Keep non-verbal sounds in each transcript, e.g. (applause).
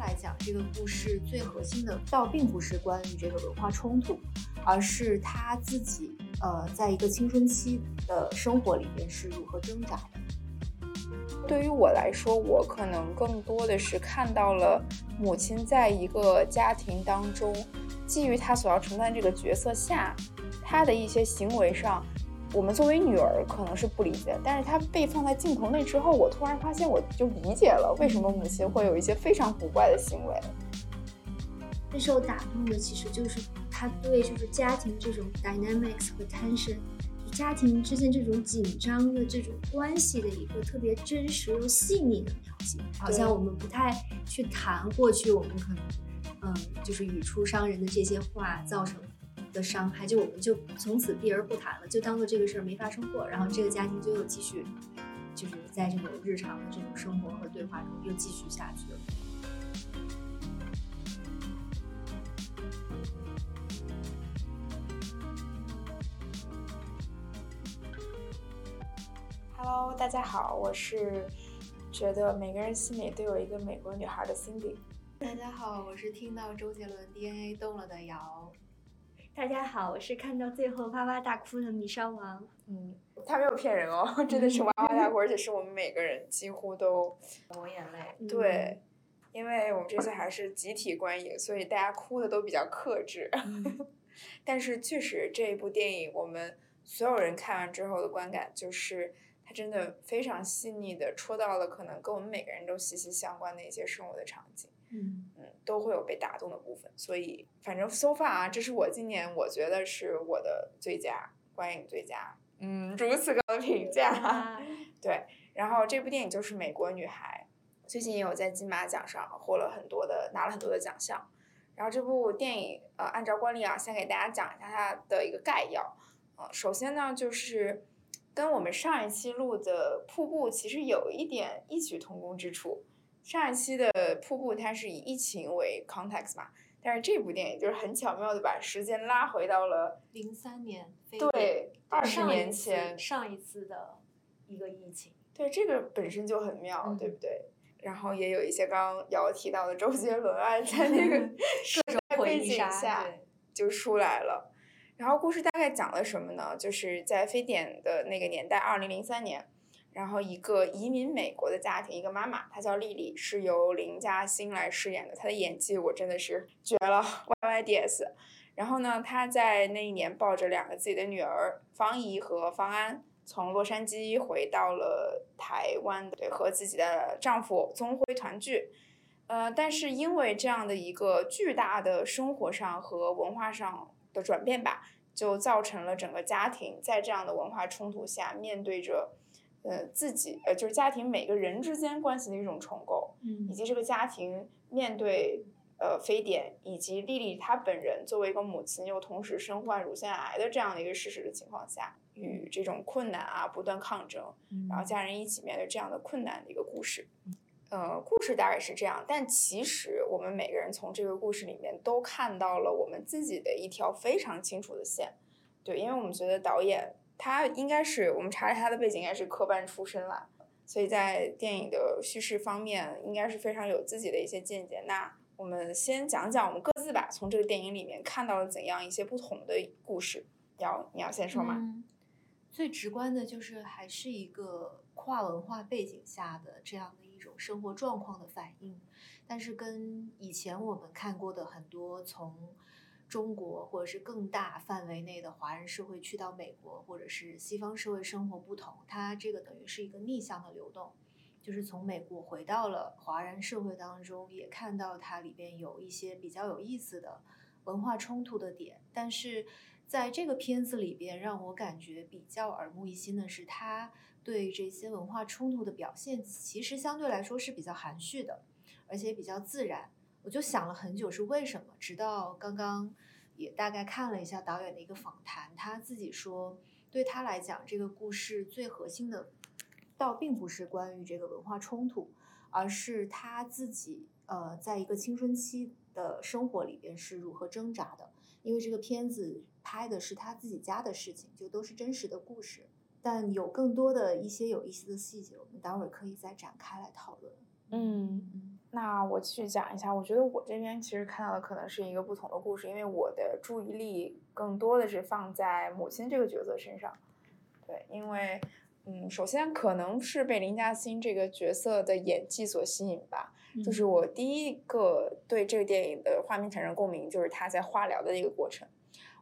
来讲，这个故事最核心的倒并不是关于这个文化冲突，而是他自己呃，在一个青春期的生活里面是如何挣扎的。对于我来说，我可能更多的是看到了母亲在一个家庭当中，基于她所要承担这个角色下，她的一些行为上。我们作为女儿可能是不理解，但是她被放在镜头内之后，我突然发现我就理解了为什么母亲会有一些非常古怪的行为。最受打动的其实就是他对就是家庭这种 dynamics 和 tension，就家庭之间这种紧张的这种关系的一个特别真实又细腻的描写。好像我们不太去谈过去我们可能嗯就是语出伤人的这些话造成。的伤害，就我们就从此避而不谈了，就当做这个事儿没发生过，然后这个家庭就又继续，就是在这种日常的这种生活和对话中又继续下去了。Hello，大家好，我是觉得每个人心里都有一个美国女孩的 Cindy。大家好，我是听到周杰伦 DNA 动了的瑶。大家好，我是看到最后哇哇大哭的米烧王。嗯，他没有骗人哦，真的是哇哇大哭，而且是我们每个人几乎都抹眼泪。对，因为我们这次还是集体观影，所以大家哭的都比较克制。(laughs) 但是确实，这一部电影我们所有人看完之后的观感就是，它真的非常细腻的戳到了可能跟我们每个人都息息相关的一些生活的场景。嗯嗯，都会有被打动的部分，所以反正 so far 啊，这是我今年我觉得是我的最佳观影最佳，嗯，如此高的评价，(laughs) 对。然后这部电影就是《美国女孩》，最近也有在金马奖上获了很多的拿了很多的奖项。然后这部电影，呃，按照惯例啊，先给大家讲一下它的一个概要。呃，首先呢，就是跟我们上一期录的《瀑布》其实有一点异曲同工之处。上一期的瀑布，它是以疫情为 context 嘛，但是这部电影就是很巧妙的把时间拉回到了零三年，对，二十年前上一次的一个疫情，对，这个本身就很妙，对不对？然后也有一些刚刚瑶提到的周杰伦啊，在那个 (laughs) 各种背景下就出来了。然后故事大概讲了什么呢？就是在非典的那个年代，二零零三年。然后一个移民美国的家庭，一个妈妈，她叫丽丽，是由林嘉欣来饰演的。她的演技我真的是绝了，(laughs) Y Y D S。然后呢，她在那一年抱着两个自己的女儿方怡和方安，从洛杉矶回到了台湾，对，和自己的丈夫宗辉团聚。呃，但是因为这样的一个巨大的生活上和文化上的转变吧，就造成了整个家庭在这样的文化冲突下面对着。呃，自己呃，就是家庭每个人之间关系的一种重构，嗯，以及这个家庭面对呃非典，以及丽丽她本人作为一个母亲又同时身患乳腺癌的这样的一个事实的情况下，与这种困难啊不断抗争，然后家人一起面对这样的困难的一个故事，呃，故事大概是这样，但其实我们每个人从这个故事里面都看到了我们自己的一条非常清楚的线，对，因为我们觉得导演。他应该是我们查了他的背景，应该是科班出身啦，所以在电影的叙事方面，应该是非常有自己的一些见解。那我们先讲讲我们各自吧，从这个电影里面看到了怎样一些不同的故事。要你要先说吗？最直观的就是还是一个跨文化背景下的这样的一种生活状况的反应，但是跟以前我们看过的很多从。中国或者是更大范围内的华人社会去到美国或者是西方社会生活不同，它这个等于是一个逆向的流动，就是从美国回到了华人社会当中，也看到它里边有一些比较有意思的文化冲突的点。但是在这个片子里边，让我感觉比较耳目一新的是，他对这些文化冲突的表现其实相对来说是比较含蓄的，而且比较自然。我就想了很久是为什么，直到刚刚也大概看了一下导演的一个访谈，他自己说，对他来讲，这个故事最核心的，倒并不是关于这个文化冲突，而是他自己呃，在一个青春期的生活里边是如何挣扎的。因为这个片子拍的是他自己家的事情，就都是真实的故事，但有更多的一些有意思的细节，我们待会儿可以再展开来讨论。嗯。那我继续讲一下，我觉得我这边其实看到的可能是一个不同的故事，因为我的注意力更多的是放在母亲这个角色身上。对，因为，嗯，首先可能是被林嘉欣这个角色的演技所吸引吧。就是我第一个对这个电影的画面产生共鸣，就是她在化疗的一个过程。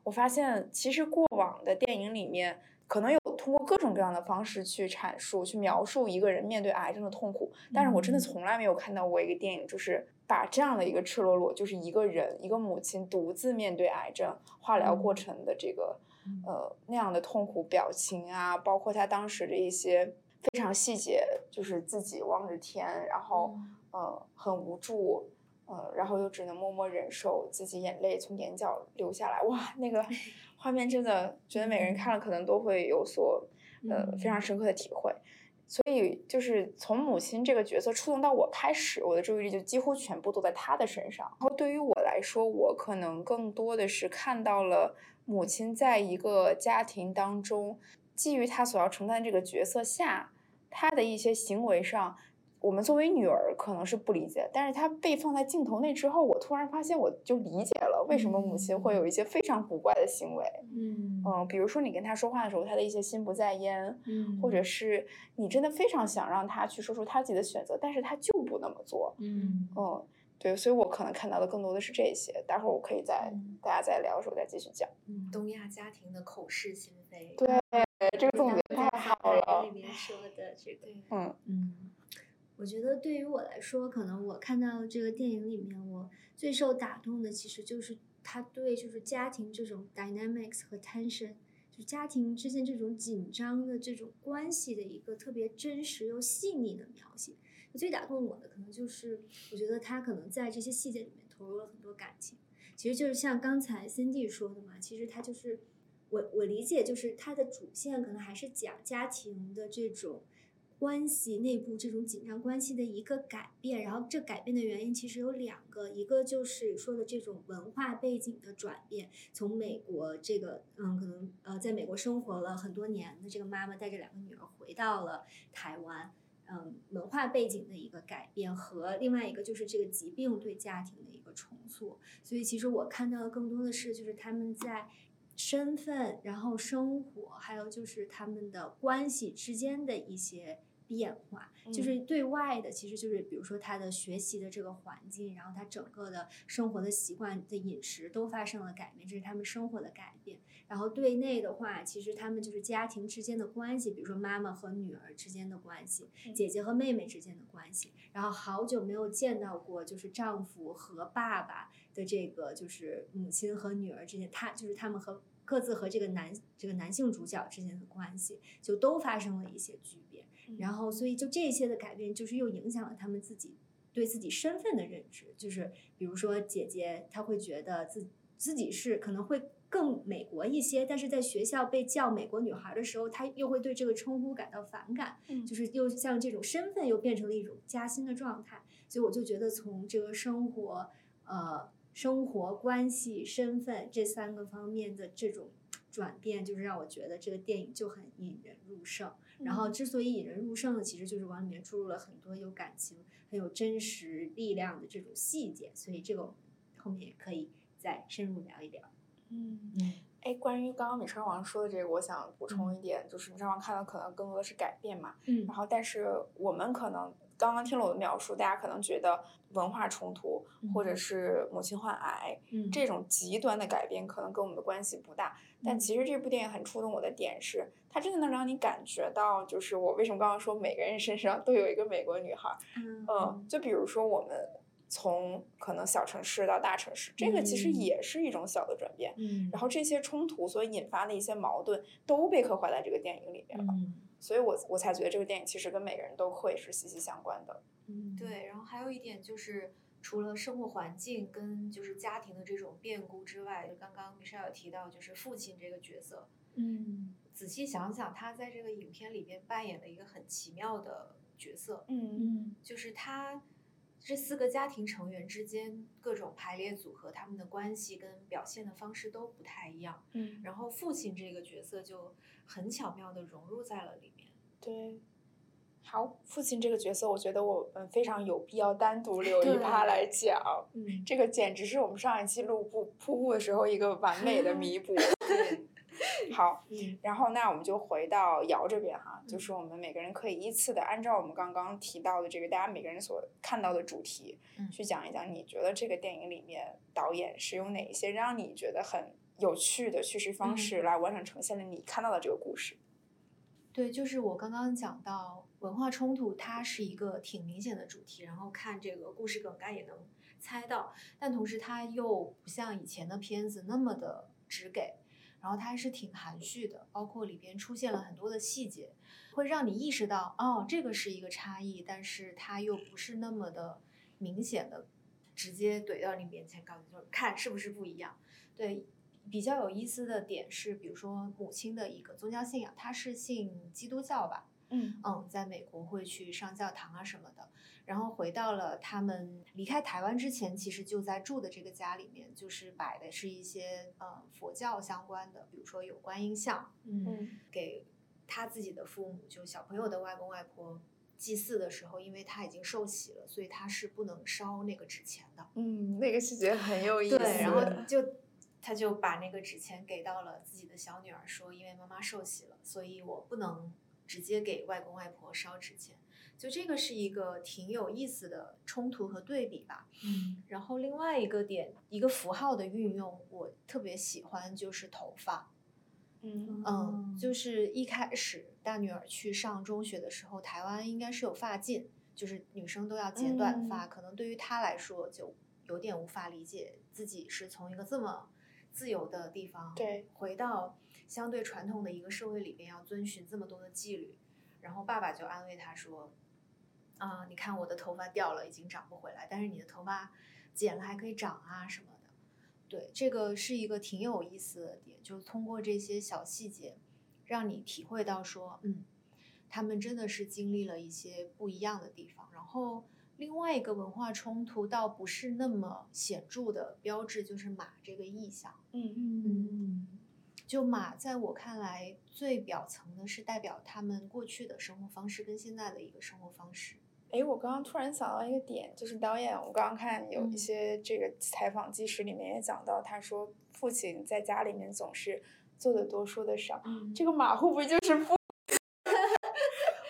我发现，其实过往的电影里面，可能有通过各种各样的方式去阐述、去描述一个人面对癌症的痛苦，但是我真的从来没有看到过一个电影，就是把这样的一个赤裸裸，就是一个人，一个母亲独自面对癌症化疗过程的这个。呃，那样的痛苦表情啊，包括他当时的一些非常细节，就是自己望着天，然后呃很无助，嗯，然后又只能默默忍受自己眼泪从眼角流下来，哇，那个画面真的觉得每个人看了可能都会有所呃非常深刻的体会。所以就是从母亲这个角色触动到我开始，我的注意力就几乎全部都在她的身上。然后对于我来说，我可能更多的是看到了。母亲在一个家庭当中，基于她所要承担这个角色下，她的一些行为上，我们作为女儿可能是不理解，但是她被放在镜头内之后，我突然发现我就理解了为什么母亲会有一些非常古怪的行为。嗯嗯，比如说你跟她说话的时候，她的一些心不在焉，嗯，或者是你真的非常想让她去说出她自己的选择，但是她就不那么做。嗯嗯。对，所以我可能看到的更多的是这些。待会儿我可以在大家在聊的时候再继续讲。嗯，东亚家庭的口是心非。对，这个总结太好了。里面说的这个，嗯嗯，我觉得对于我来说，可能我看到这个电影里面，我最受打动的其实就是他对就是家庭这种 dynamics 和 tension，就家庭之间这种紧张的这种关系的一个特别真实又细腻的描写。最打动我的可能就是，我觉得他可能在这些细节里面投入了很多感情。其实就是像刚才 Cindy 说的嘛，其实他就是我我理解就是他的主线可能还是讲家庭的这种关系内部这种紧张关系的一个改变。然后这改变的原因其实有两个，一个就是说的这种文化背景的转变，从美国这个嗯可能呃在美国生活了很多年的这个妈妈带着两个女儿回到了台湾。嗯，文化背景的一个改变和另外一个就是这个疾病对家庭的一个重塑，所以其实我看到的更多的是就是他们在身份、然后生活，还有就是他们的关系之间的一些。变化就是对外的，其实就是比如说他的学习的这个环境，然后他整个的生活的习惯的饮食都发生了改变，这是他们生活的改变。然后对内的话，其实他们就是家庭之间的关系，比如说妈妈和女儿之间的关系，姐姐和妹妹之间的关系。然后好久没有见到过，就是丈夫和爸爸的这个，就是母亲和女儿之间，他就是他们和各自和这个男这个男性主角之间的关系，就都发生了一些巨变。然后，所以就这些的改变，就是又影响了他们自己对自己身份的认知。就是比如说，姐姐她会觉得自自己是可能会更美国一些，但是在学校被叫美国女孩的时候，她又会对这个称呼感到反感。嗯，就是又像这种身份又变成了一种加薪的状态。所以我就觉得，从这个生活、呃，生活关系、身份这三个方面的这种转变，就是让我觉得这个电影就很引人入胜。然后，之所以引人入胜呢，其实就是往里面注入了很多有感情、很有真实力量的这种细节，所以这个后面也可以再深入聊一聊。嗯嗯，哎，关于刚刚米少王说的这个，我想补充一点，就是米少王看到可能更多的是改变嘛。嗯。然后，但是我们可能刚刚听了我的描述，大家可能觉得文化冲突或者是母亲患癌这种极端的改变，可能跟我们的关系不大。但其实这部电影很触动我的点是，它真的能让你感觉到，就是我为什么刚刚说每个人身上都有一个美国女孩，嗯，就比如说我们从可能小城市到大城市，这个其实也是一种小的转变，嗯，然后这些冲突所引发的一些矛盾都被刻画在这个电影里面了，所以我我才觉得这个电影其实跟每个人都会是息息相关的，嗯，对，然后还有一点就是。除了生活环境跟就是家庭的这种变故之外，就刚刚 Michelle 有提到，就是父亲这个角色，嗯，仔细想想，他在这个影片里边扮演了一个很奇妙的角色，嗯嗯，就是他这四个家庭成员之间各种排列组合，他们的关系跟表现的方式都不太一样，嗯，然后父亲这个角色就很巧妙的融入在了里面，对。好，父亲这个角色，我觉得我们非常有必要单独留一趴来讲。嗯，这个简直是我们上一期录布瀑布的时候一个完美的 (laughs) 弥补。(laughs) 好，然后那我们就回到瑶这边哈，就是我们每个人可以依次的按照我们刚刚提到的这个大家每个人所看到的主题，去讲一讲，你觉得这个电影里面导演是用哪一些让你觉得很有趣的叙事方式来完整呈现了你看到的这个故事？对，就是我刚刚讲到文化冲突，它是一个挺明显的主题，然后看这个故事梗概也能猜到，但同时它又不像以前的片子那么的直给。然后它还是挺含蓄的，包括里边出现了很多的细节，会让你意识到哦，这个是一个差异，但是它又不是那么的明显的直接怼到你面前，告诉你就是看是不是不一样。对，比较有意思的点是，比如说母亲的一个宗教信仰，她是信基督教吧？嗯嗯，在美国会去上教堂啊什么的。然后回到了他们离开台湾之前，其实就在住的这个家里面，就是摆的是一些呃佛教相关的，比如说有观音像，嗯，给他自己的父母，就小朋友的外公外婆祭祀的时候，因为他已经受洗了，所以他是不能烧那个纸钱的。嗯，那个细节很有意思。对，然后就他就把那个纸钱给到了自己的小女儿，说因为妈妈受洗了，所以我不能直接给外公外婆烧纸钱。就这个是一个挺有意思的冲突和对比吧。嗯，然后另外一个点，一个符号的运用，我特别喜欢，就是头发。嗯嗯，就是一开始大女儿去上中学的时候，台湾应该是有发禁，就是女生都要剪短发。可能对于她来说，就有点无法理解自己是从一个这么自由的地方，对，回到相对传统的一个社会里边，要遵循这么多的纪律。然后爸爸就安慰他说。啊，你看我的头发掉了，已经长不回来，但是你的头发剪了还可以长啊什么的。对，这个是一个挺有意思的点，就是通过这些小细节，让你体会到说，嗯，他们真的是经历了一些不一样的地方。然后另外一个文化冲突倒不是那么显著的标志，就是马这个意象。嗯嗯嗯，就马在我看来最表层的是代表他们过去的生活方式跟现在的一个生活方式。哎，我刚刚突然想到一个点，就是导演，我刚刚看有一嗯些这个采访纪实里面也讲到，他说父亲在家里面总是做的多说的少，嗯这个马会不会就是父？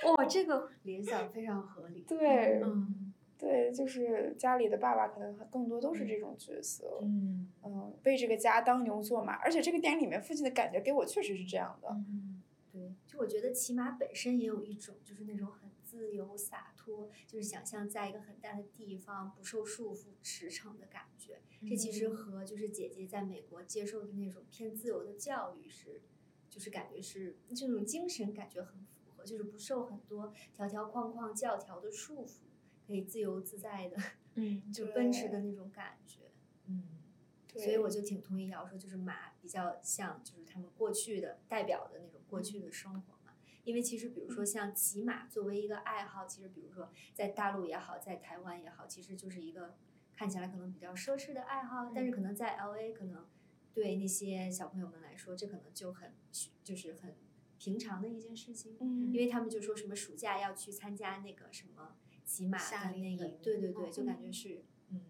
(laughs) 哇，这个联想非常合理。对，嗯对，就是家里的爸爸可能更多都是这种角色，嗯。嗯，为这个家当牛做马，而且这个电影里面父亲的感觉给我确实是这样的，嗯，对，就我觉得骑马本身也有一种就是那种很自由洒脱，就是想象在一个很大的地方不受束缚驰骋的感觉。这其实和就是姐姐在美国接受的那种偏自由的教育是，就是感觉是这种精神感觉很符合，就是不受很多条条框框教条的束缚，可以自由自在的，(laughs) 嗯。就奔驰的那种感觉。嗯。所以我就挺同意瑶说，就是马比较像就是他们过去的代表的那种过去的生活嘛。因为其实比如说像骑马作为一个爱好，其实比如说在大陆也好，在台湾也好，其实就是一个看起来可能比较奢侈的爱好，但是可能在 L A 可能对那些小朋友们来说，这可能就很就是很平常的一件事情，嗯，因为他们就说什么暑假要去参加那个什么骑马夏令的那个，对对对，就感嗯。觉是嗯。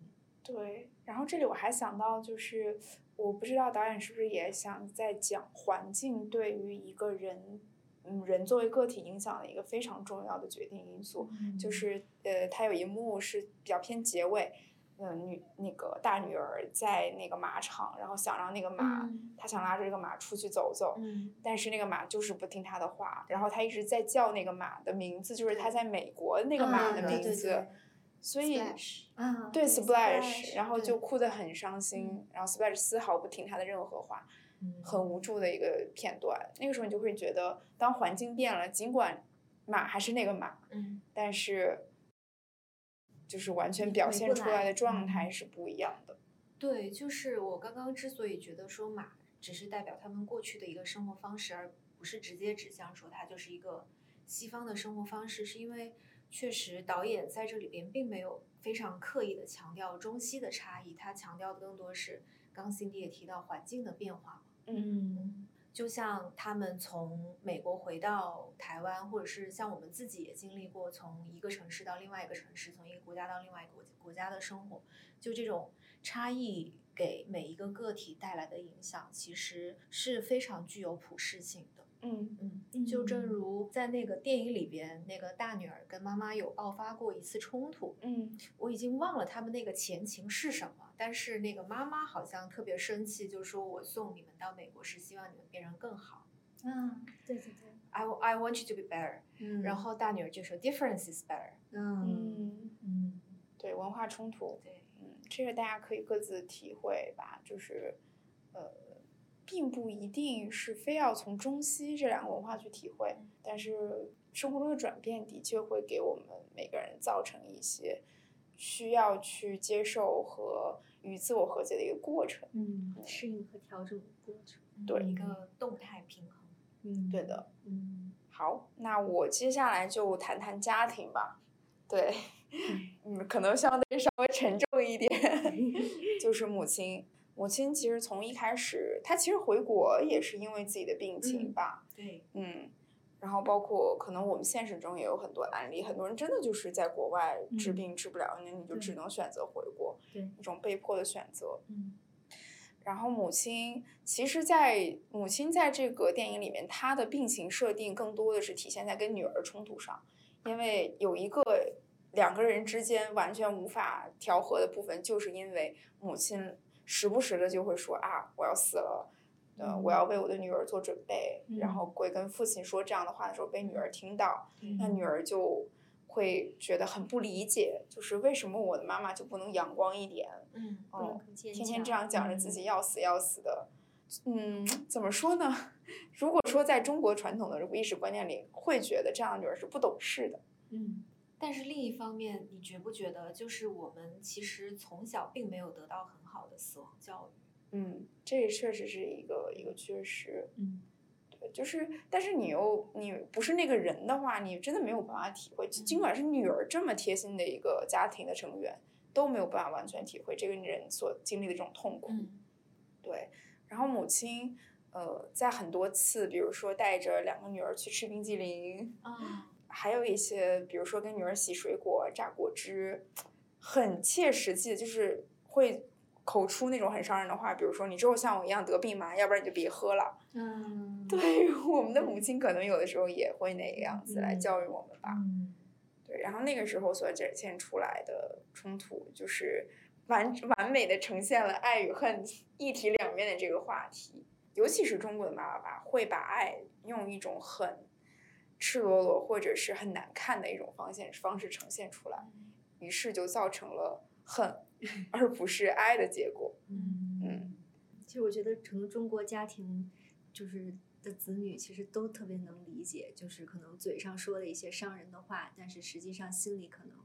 对，然后这里我还想到，就是我不知道导演是不是也想在讲环境对于一个人，嗯，人作为个体影响的一个非常重要的决定因素。就是呃，他有一幕是比较偏结尾，嗯、女那个大女儿在那个马场，然后想让那个马，嗯她想拉着这个马出去走走，嗯但是那个马就是不听她的话，然后她一直在叫那个马的名字，就是她在美国那个马的名字，对所以。Splash 啊，对 Splash，Splash，然后就哭得很伤心，然后 Splash 丝毫不听她的任何话，嗯很无助的一个片段。那个时候你就会觉得，当环境变了，尽管马还是那个马，嗯但是就是完全表现出来的状嗯。态是不一样的。对，就是我刚刚之所以觉得说马只是代表他们过去的一个生活方式，而不是直接指向说它就是一个西方的生活方式，是因为确实导演在这里边并没有非常刻意的强调中西的差异，他强调的更多是刚 Cindy 也提到环境的变化嗯，就像他们从美国回到台湾，或者是像我们自己也经历过从一个城市到另外一个城市，从一个国家到另外一个国国家的生活，就这种差异给每一个个体带来的影响，其实是非常具有普适性的。嗯嗯，就正如在那个电影里边，那个大女儿跟妈妈有爆发过一次冲突。嗯，我已经忘了他们那个前情是什么，但是那个妈妈好像特别生气，就说我送你们到美国是希望你们变成更好。嗯，对对对。I I want you to be better。嗯。然后大女儿就说 Difference is better。嗯嗯，对，文化冲突。对，嗯，这个大家可以各自体会吧，就是呃。并不一定是非要从中西这两个文化去体会，但是生活中的转变的确会给我们每个人造成一些需要去接受和与自我和解的一个过程。嗯，适应和调整的过程。对，一个动态平衡。嗯，对的。嗯，好，那我接下来就谈谈家庭吧。对，(laughs) 嗯，可能相对稍微沉重一点，(laughs) 就是母亲。母亲其实从一开始，她其实回国也是因为自己的病情吧。对，嗯，然后包括可能我们现实中也有很多案例，很多人真的就是在国外治病治不了，那你就只能选择回国，对，一种被迫的选择。嗯，然后母亲其实，在母亲在这个电影里面，她的病情设定更多的是体现在跟女儿冲突上，因为有一个两个人之间完全无法调和的部分，就是因为母亲。时不时的就会说啊，我要死了，呃，我要为我的女儿做准备，然后会跟父亲说这样的话的时候被女儿听到，那女儿就会觉得很不理解，就是为什么我的妈妈就不能阳光一点？嗯，天天这样讲着自己要死要死的，嗯，怎么说呢？(laughs) 如果说在中国传统的意识观念里，会觉得这样的女儿是不懂事的，嗯。但是另一方面，你觉不觉得，就是我们其实从小并没有得到很好的死亡教育？嗯，这也确实是一个一个缺失。嗯，对，就是，但是你又你不是那个人的话，你真的没有办法体会。尽管是女儿这么贴心的一个家庭的成员，都没有办法完全体会这个人所经历的这种痛苦。嗯，对。然后母亲，呃，在很多次，比如说带着两个女儿去吃冰激凌啊。(laughs) 还有一些，比如说跟女儿洗水果、榨果汁，很切实际，就是会口出那种很伤人的话，比如说你之后像我一样得病嘛，要不然你就别喝了。嗯，对，(laughs) 我们的母亲可能有的时候也会那个样子来教育我们吧。嗯，对，然后那个时候所展现出来的冲突，就是完完美的呈现了爱与恨一体两面的这个话题。尤其是中国的妈妈吧，会把爱用一种很。赤裸裸或者是很难看的一种方式方式呈现出来，于是就造成了恨，(laughs) 而不是爱的结果。嗯嗯，其实我觉得可能中国家庭就是的子女其实都特别能理解，就是可能嘴上说了一些伤人的话，但是实际上心里可能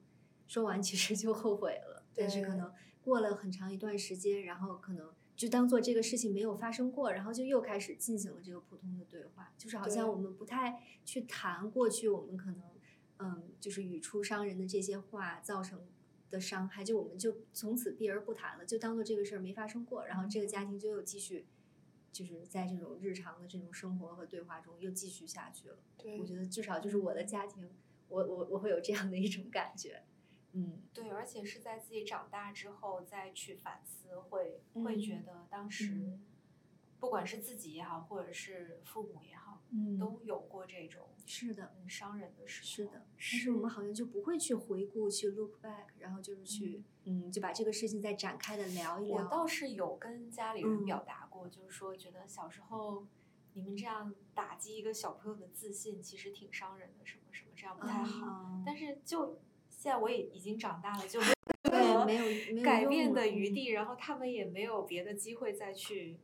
说完其实就后悔了。但是可能过了很长一段时间，然后可能。就当做这个事情没有发生过，然后就又开始进行了这个普通的对话，就是好像我们不太去谈过去我们可能，嗯，就是语出伤人的这些话造成的伤害，就我们就从此避而不谈了，就当做这个事儿没发生过，然后这个家庭就又继续，就是在这种日常的这种生活和对话中又继续下去了。对，我觉得至少就是我的家庭，我我我会有这样的一种感觉。嗯，对，而且是在自己长大之后再去反思，会会觉得当时，不管是自己也好，或者是父母也好，嗯，都有过这种是的伤人的事。是的，但是我们好像就不会去回顾，去 look back，然后就是去，嗯，就把这个事情再展开的聊一聊。我倒是有跟家里人表达过，就是说觉得小时候你们这样打击一个小朋友的自信，其实挺伤人的，什么什么这样不太好。但是就。现在我也已经长大了，就 (laughs) 没有改变的余地，然后他们也没有别的机会再去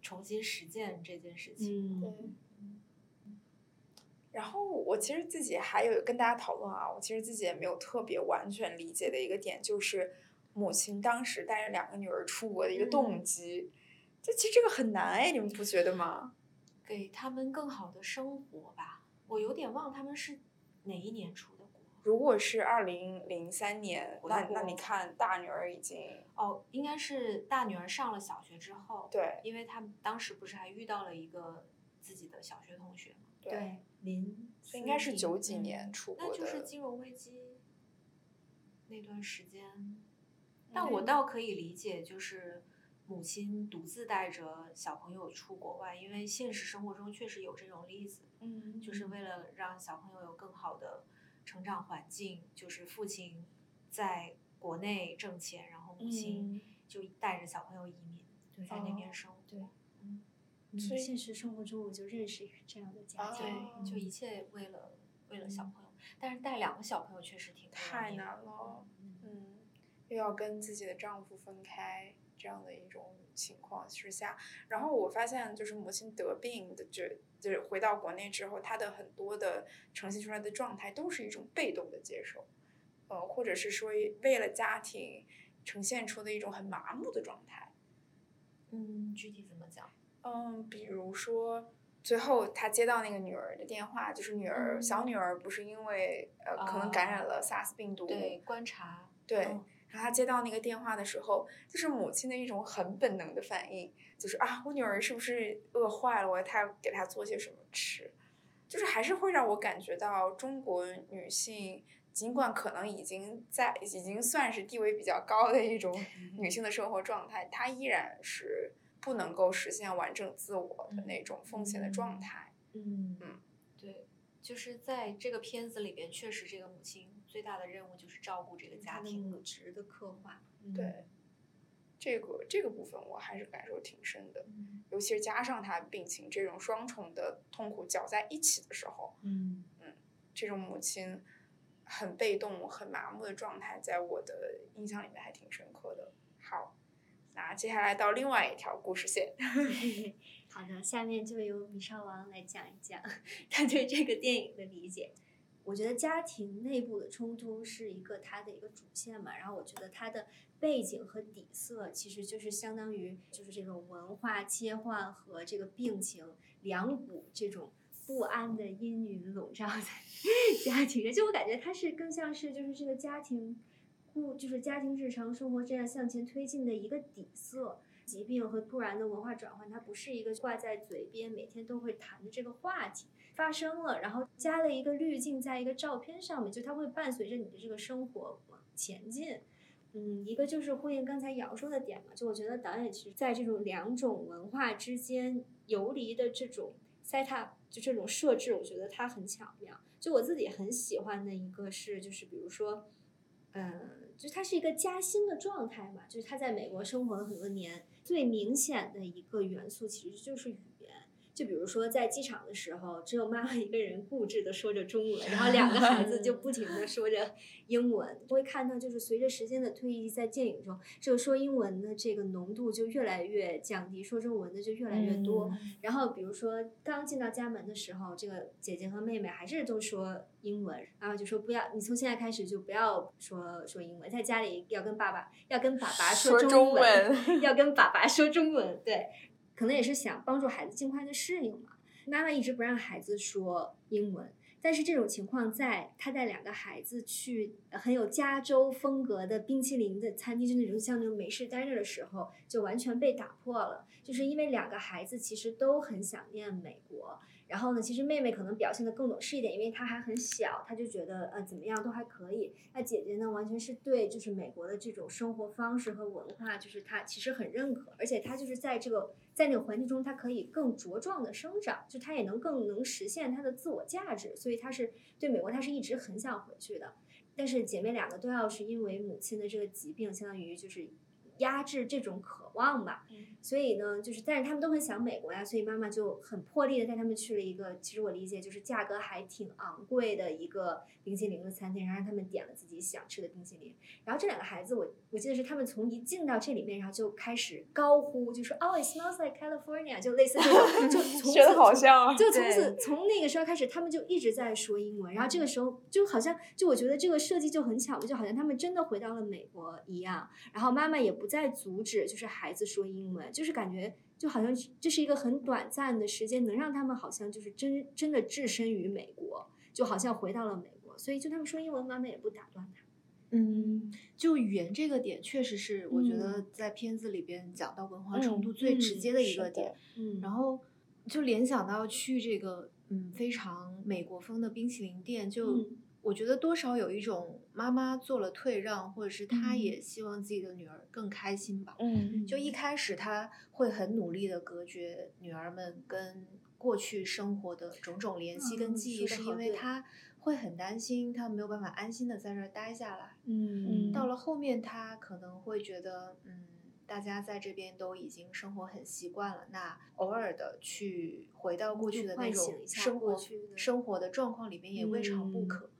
重新实践这件事情。对。然后我其实自己还有跟大家讨论啊，我其实自己也没有特别完全理解的一个点，就是母亲当时带着两个女儿出国的一个动机，这其实这个很难哎，你们不觉得吗？给他们更好的生活吧，我有点忘他们是哪一年出的。如果是二零零三年，那那你看大女儿已经哦，应该是大女儿上了小学之后，对，因为她当时不是还遇到了一个自己的小学同学嘛。对，零，应该是九几年出国的，那就是金融危机那段时间。但我倒可以理解，就是母亲独自带着小朋友出国外，因为现实生活中确实有这种例子。嗯，就是为了让小朋友有更好的成长环境，就是父亲在国内挣钱，然后母亲就带着小朋友移民，在那边生活。对，嗯，所以现实生活中我就认识这样的家庭，就一切为了为了小朋友，但是带两个小朋友确实挺太难了，嗯，又要跟自己的丈夫分开。这样的一种情况之下，然后我发现，就是母亲得病的，就就是回到国内之后，她的很多的呈现出来的状态都是一种被动的接受，呃，或者是说为了家庭呈现出的一种很麻木的状态。嗯，具体怎么讲？嗯，比如说最后他接到那个女儿的电话，就是女儿小女儿不是因为呃可能感染了 SARS 病毒，对，观察，对。然后他接到那个电话的时候，就是母亲的一种很本能的反应，就是啊，我女儿是不是饿坏了？我她给她做些什么吃？就是还是会让我感觉到中国女性，尽管可能已经在已经算是地位比较高的一种女性的生活状态，她依然是不能够实现完整自我的那种奉献的状态。嗯嗯，对，就是在这个片子里边，确实这个母亲。最大的任务就是照顾这个家庭母职的刻画，对，这个这个部分我还是感受挺深的，尤其是加上他病情这种双重的痛苦搅在一起的时候，嗯嗯，这种母亲很被动、很麻木的状态，在我的印象里面还挺深刻的。好，那接下来到另外一条故事线，(laughs) 好的，下面就由米少王来讲一讲他对这个电影的理解。我觉得家庭内部的冲突是一个它的一个主线嘛，然后我觉得它的背景和底色其实就是相当于就是这种文化切换和这个病情两股这种不安的阴云笼罩在 (laughs) 家庭就我感觉它是更像是就是这个家庭故就是家庭日常生活这样向前推进的一个底色。疾病和突然的文化转换，它不是一个挂在嘴边每天都会谈的这个话题。发生了，然后加了一个滤镜在一个照片上面，就它会伴随着你的这个生活往前进。嗯，一个就是呼应刚才姚说的点嘛，就我觉得导演其实在这种两种文化之间游离的这种 set up，就这种设置，我觉得它很巧妙。就我自己很喜欢的一个是，就是比如说，嗯，就它是一个加薪的状态嘛，就是他在美国生活了很多年，最明显的一个元素其实就是语。就比如说，在机场的时候，只有妈妈一个人固执的说着中文，然后两个孩子就 (laughs) 不停的说着英文。会看到，就是随着时间的推移，在电影中，这个说英文的这个浓度就越来越降低，说中文的就越来越多。然后，比如说刚进到家门的时候，这个姐姐和妹妹还是都说英文，然后就说不要，你从现在开始就不要说说英文，在家里要跟爸爸要跟爸爸说中文，要跟爸爸说中文，对。可能也是想帮助孩子尽快的适应嘛。妈妈一直不让孩子说英文，但是这种情况在他带两个孩子去很有加州风格的冰淇淋的餐厅，就那种像那种美式 diner 的时候，就完全被打破了。就是因为两个孩子其实都很想念美国。然后呢，其实妹妹可能表现的更懂事一点，因为她还很小，她就觉得呃怎么样都还可以。那姐姐呢，完全是对就是美国的这种生活方式和文化，就是她其实很认可，而且她就是在这个在那个环境中，她可以更茁壮的生长，就她也能更能实现她的自我价值，所以她是对美国，她是一直很想回去的。但是姐妹两个都要是因为母亲的这个疾病，相当于就是压制这种渴望吧。所以呢，就是，但是他们都很想美国呀，所以妈妈就很破例的带他们去了一个，其实我理解就是价格还挺昂贵的一个冰淇淋的餐厅，然后让他们点了自己想吃的冰淇淋。然后这两个孩子，我我记得是他们从一进到这里面，然后就开始高呼，就说 “Oh, it smells like California”，就类似这种，就从觉 (laughs) 得好像啊，就从此从那个时候开始，他们就一直在说英文。然后这个时候就好像，就我觉得这个设计就很巧，就好像他们真的回到了美国一样。然后妈妈也不再阻止，就是孩子说英文。就是感觉就好像这是一个很短暂的时间，能让他们好像就是真真的置身于美国，就好像回到了美国。所以就他们说英文，妈妈也不打断他。嗯，就语言这个点，确实是我觉得在片子里边讲到文化冲突最直接的一个点。嗯，然后就联想到去这个嗯非常美国风的冰淇淋店，就我觉得多少有一种妈妈做了退让，或者是她也希望自己的女儿更开心吧。嗯，就一开始她会很努力的隔绝女儿们跟过去生活的种种联系跟记忆，是因为她会很担心她没有办法安心的在这儿待下来。嗯，到了后面她可能会觉得嗯。大家在这边都已经生活很习惯了，那偶尔的去回到过去的那种生活生活的状况里面也未尝不可。嗯，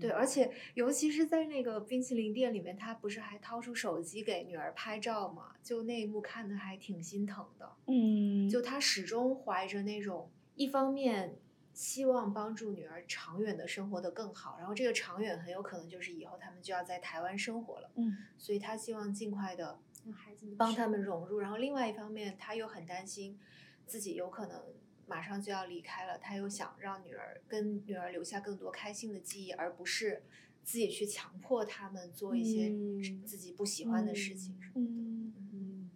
对，而且尤其是在那个冰淇淋店里面，他不是还掏出手机给女儿拍照嘛？就那一幕看的还挺心疼的。嗯，就他始终怀着那种一方面希望帮助女儿长远的生活的更好，然后这个长远很有可能就是以后他们就要在台湾生活了。嗯，所以他希望尽快的。让孩子帮他们融入，然后另外一方面，他又很担心自己有可能马上就要离开了，他又想让女儿跟女儿留下更多开心的记忆，而不是自己去强迫他们做一些自己不喜欢的事情。嗯嗯，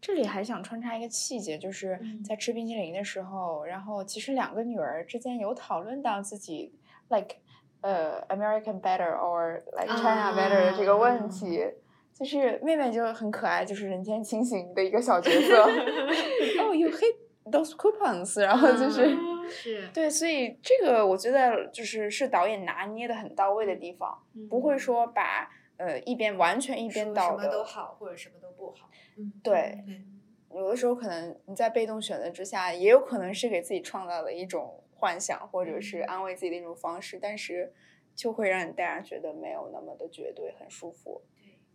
这里还想穿插一个细节，就是在吃冰淇淋的时候，然后其实两个女儿之间有讨论到自己 like 呃 American better or like China better 的这个问题。就是妹妹就很可爱，就是人间清醒的一个小角色。(laughs) 哦，you hate those coupons，然后就是是。对，所以这个我觉得就是是导演拿捏的很到位的地方，不会说把呃一边完全一边倒的什么都好或者什么都不好。嗯，对，有的时候可能你在被动选择之下，也有可能是给自己创造了一种幻想或者是安慰自己的一种方式，但是就会让大家觉得没有那么的绝对，很舒服。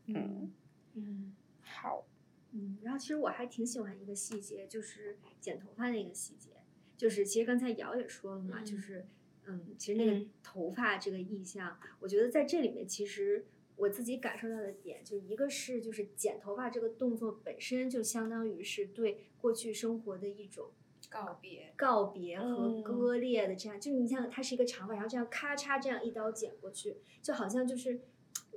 嗯。嗯，好，嗯，然后其实我还挺喜欢一个细节，就是剪头发那个细节，就是其实刚才瑶也说了嘛，就是嗯，其实那个头发这个意象，我觉得在这里面其实我自己感受到的点，就一个是就是剪头发这个动作本身就相当于是对过去生活的一种告别、告别和割裂的这样，就是你像它是一个长发，然后这样咔嚓这样一刀剪过去，就好像就是。